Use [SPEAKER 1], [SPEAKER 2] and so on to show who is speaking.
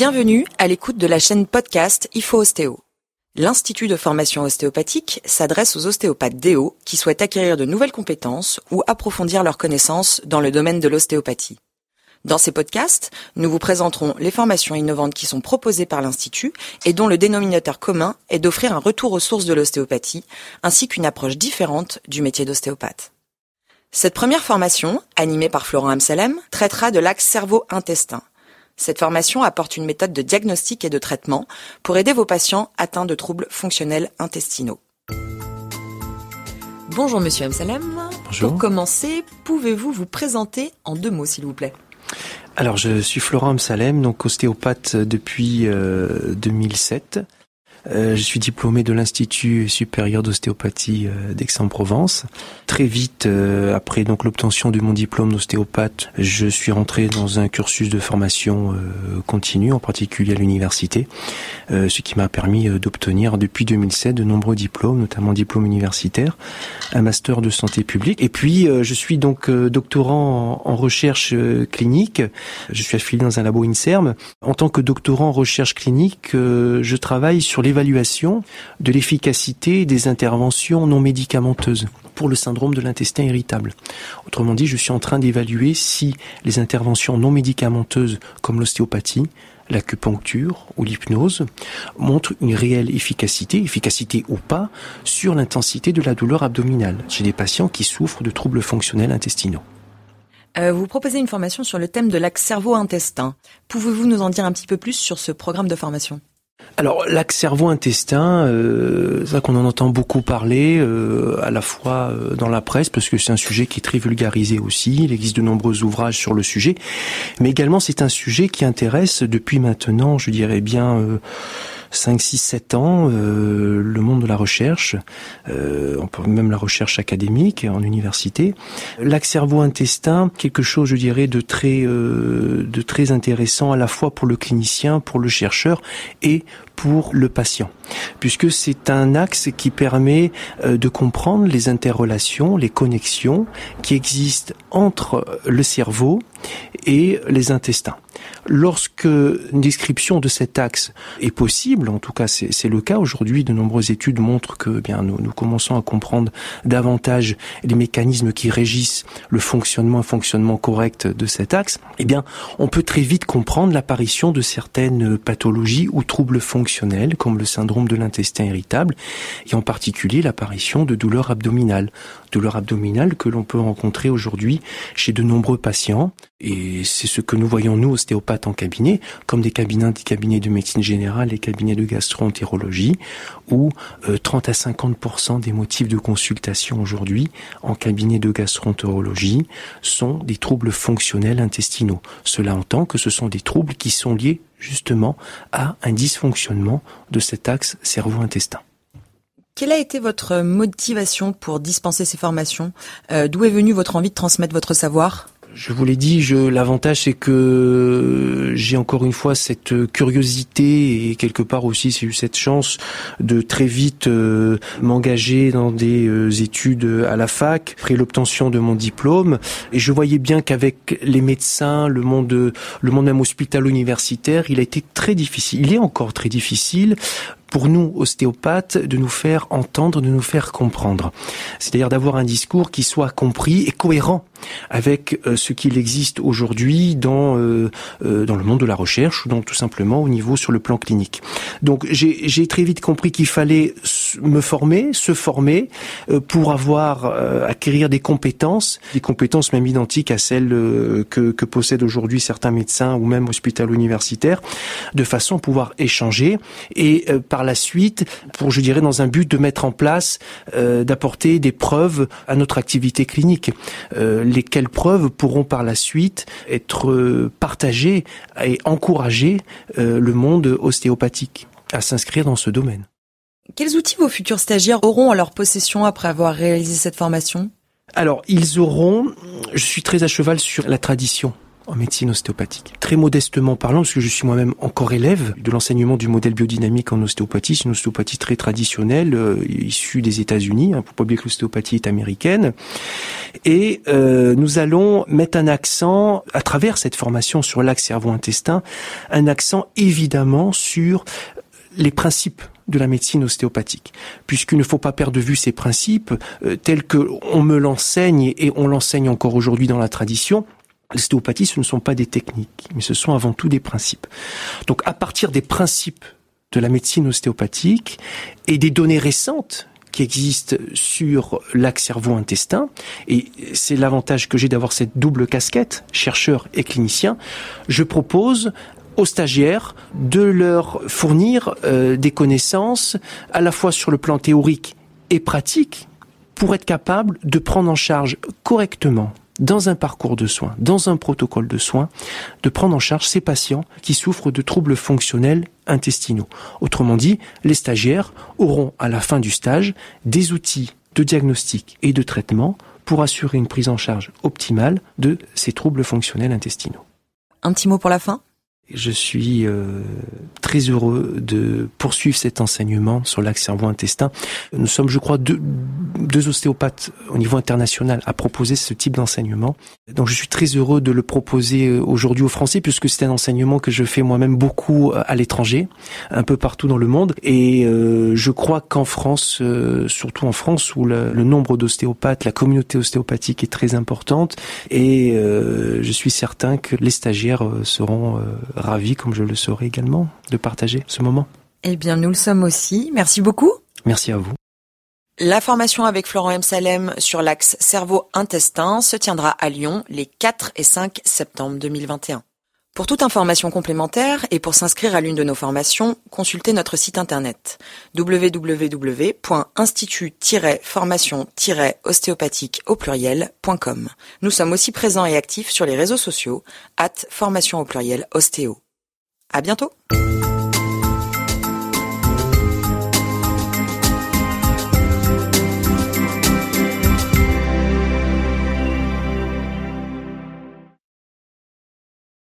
[SPEAKER 1] Bienvenue à l'écoute de la chaîne podcast IFO Ostéo. L'Institut de formation ostéopathique s'adresse aux ostéopathes DO qui souhaitent acquérir de nouvelles compétences ou approfondir leurs connaissances dans le domaine de l'ostéopathie. Dans ces podcasts, nous vous présenterons les formations innovantes qui sont proposées par l'Institut et dont le dénominateur commun est d'offrir un retour aux sources de l'ostéopathie ainsi qu'une approche différente du métier d'ostéopathe. Cette première formation, animée par Florent Amsalem, traitera de l'axe cerveau-intestin. Cette formation apporte une méthode de diagnostic et de traitement pour aider vos patients atteints de troubles fonctionnels intestinaux. Bonjour Monsieur Amsalem.
[SPEAKER 2] Bonjour.
[SPEAKER 1] Pour commencer, pouvez-vous vous présenter en deux mots s'il vous plaît?
[SPEAKER 2] Alors je suis Florent Amsalem, donc ostéopathe depuis euh, 2007. Euh, je suis diplômé de l'Institut supérieur d'ostéopathie euh, d'Aix-en-Provence. Très vite, euh, après donc l'obtention de mon diplôme d'ostéopathe, je suis rentré dans un cursus de formation continue, en particulier à l'université, ce qui m'a permis d'obtenir depuis 2007 de nombreux diplômes, notamment diplôme universitaire, un master de santé publique. Et puis, je suis donc doctorant en, en recherche clinique. Je suis affilié dans un labo INSERM. En tant que doctorant en recherche clinique, je travaille sur les l'évaluation de l'efficacité des interventions non médicamenteuses pour le syndrome de l'intestin irritable. Autrement dit, je suis en train d'évaluer si les interventions non médicamenteuses comme l'ostéopathie, l'acupuncture ou l'hypnose montrent une réelle efficacité, efficacité ou pas, sur l'intensité de la douleur abdominale chez des patients qui souffrent de troubles fonctionnels intestinaux.
[SPEAKER 1] Euh, vous proposez une formation sur le thème de l'axe cerveau-intestin. Pouvez-vous nous en dire un petit peu plus sur ce programme de formation?
[SPEAKER 2] Alors l'axe cerveau-intestin, euh, c'est ça qu'on en entend beaucoup parler, euh, à la fois euh, dans la presse, parce que c'est un sujet qui est très vulgarisé aussi, il existe de nombreux ouvrages sur le sujet, mais également c'est un sujet qui intéresse depuis maintenant, je dirais bien... 5, 6, 7 ans, euh, le monde de la recherche, euh, même la recherche académique en université. L'axe cerveau-intestin, quelque chose, je dirais, de très, euh, de très intéressant à la fois pour le clinicien, pour le chercheur et pour le patient, puisque c'est un axe qui permet euh, de comprendre les interrelations, les connexions qui existent entre le cerveau et les intestins. Lorsque une description de cet axe est possible, en tout cas c'est le cas aujourd'hui, de nombreuses études montrent que eh bien nous, nous commençons à comprendre davantage les mécanismes qui régissent le fonctionnement, fonctionnement correct de cet axe, eh bien on peut très vite comprendre l'apparition de certaines pathologies ou troubles fonctionnels comme le syndrome de l'intestin irritable et en particulier l'apparition de douleurs abdominales. Douleurs abdominales que l'on peut rencontrer aujourd'hui chez de nombreux patients et c'est ce que nous voyons nous ostéopathes en cabinet, comme des cabinets, des cabinets de médecine générale, des cabinets de gastroentérologie, où 30 euh, à 50% des motifs de consultation aujourd'hui en cabinet de gastroentérologie sont des troubles fonctionnels intestinaux. Cela entend que ce sont des troubles qui sont liés justement à un dysfonctionnement de cet axe cerveau-intestin.
[SPEAKER 1] Quelle a été votre motivation pour dispenser ces formations? Euh, D'où est venue votre envie de transmettre votre savoir?
[SPEAKER 2] Je vous l'ai dit, je, l'avantage c'est que j'ai encore une fois cette curiosité et quelque part aussi j'ai eu cette chance de très vite euh, m'engager dans des euh, études à la fac après l'obtention de mon diplôme. Et je voyais bien qu'avec les médecins, le monde, le monde même hospitalo-universitaire, il a été très difficile, il est encore très difficile pour nous, ostéopathes, de nous faire entendre, de nous faire comprendre. C'est-à-dire d'avoir un discours qui soit compris et cohérent avec euh, ce qu'il existe aujourd'hui dans euh, euh, dans le monde de la recherche ou donc tout simplement au niveau sur le plan clinique. Donc j'ai très vite compris qu'il fallait me former, se former pour avoir acquérir des compétences, des compétences même identiques à celles que, que possèdent aujourd'hui certains médecins ou même hospitalo-universitaires, de façon à pouvoir échanger et par la suite pour, je dirais, dans un but de mettre en place, euh, d'apporter des preuves à notre activité clinique. Euh, lesquelles preuves pourront par la suite être euh, partagées et encourager le monde ostéopathique à s'inscrire dans ce domaine.
[SPEAKER 1] Quels outils vos futurs stagiaires auront en leur possession après avoir réalisé cette formation?
[SPEAKER 2] Alors, ils auront, je suis très à cheval sur la tradition en médecine ostéopathique. Très modestement parlant, parce que je suis moi-même encore élève de l'enseignement du modèle biodynamique en ostéopathie, c'est une ostéopathie très traditionnelle, euh, issue des États-Unis, hein, pour pas oublier que l'ostéopathie est américaine. Et euh, nous allons mettre un accent, à travers cette formation sur l'axe cerveau-intestin, un accent évidemment sur les principes de la médecine ostéopathique, puisqu'il ne faut pas perdre de vue ces principes euh, tels que on me l'enseigne et on l'enseigne encore aujourd'hui dans la tradition. L'ostéopathie, ce ne sont pas des techniques, mais ce sont avant tout des principes. Donc, à partir des principes de la médecine ostéopathique et des données récentes qui existent sur l'axe cerveau-intestin, et c'est l'avantage que j'ai d'avoir cette double casquette, chercheur et clinicien, je propose aux stagiaires de leur fournir euh, des connaissances à la fois sur le plan théorique et pratique pour être capable de prendre en charge correctement dans un parcours de soins, dans un protocole de soins, de prendre en charge ces patients qui souffrent de troubles fonctionnels intestinaux. Autrement dit, les stagiaires auront à la fin du stage des outils de diagnostic et de traitement pour assurer une prise en charge optimale de ces troubles fonctionnels intestinaux.
[SPEAKER 1] Un petit mot pour la fin?
[SPEAKER 2] Je suis euh, très heureux de poursuivre cet enseignement sur l'axe cerveau-intestin. Nous sommes, je crois, deux, deux, ostéopathes au niveau international à proposer ce type d'enseignement. Donc je suis très heureux de le proposer euh, aujourd'hui aux Français puisque c'est un enseignement que je fais moi-même beaucoup euh, à l'étranger, un peu partout dans le monde. Et je crois qu'en France, surtout en France où le, le nombre d'ostéopathes, la communauté ostéopathique est très importante, et je suis certain que les stagiaires seront ravi, comme je le serai également, de partager ce moment.
[SPEAKER 1] Eh bien, nous le sommes aussi. Merci beaucoup.
[SPEAKER 2] Merci à vous.
[SPEAKER 1] La formation avec Florent M. Salem sur l'axe cerveau-intestin se tiendra à Lyon les 4 et 5 septembre 2021. Pour toute information complémentaire et pour s'inscrire à l'une de nos formations, consultez notre site internet www.institut-formation-ostéopathique au pluriel.com. Nous sommes aussi présents et actifs sur les réseaux sociaux, at formation au pluriel ostéo. À bientôt!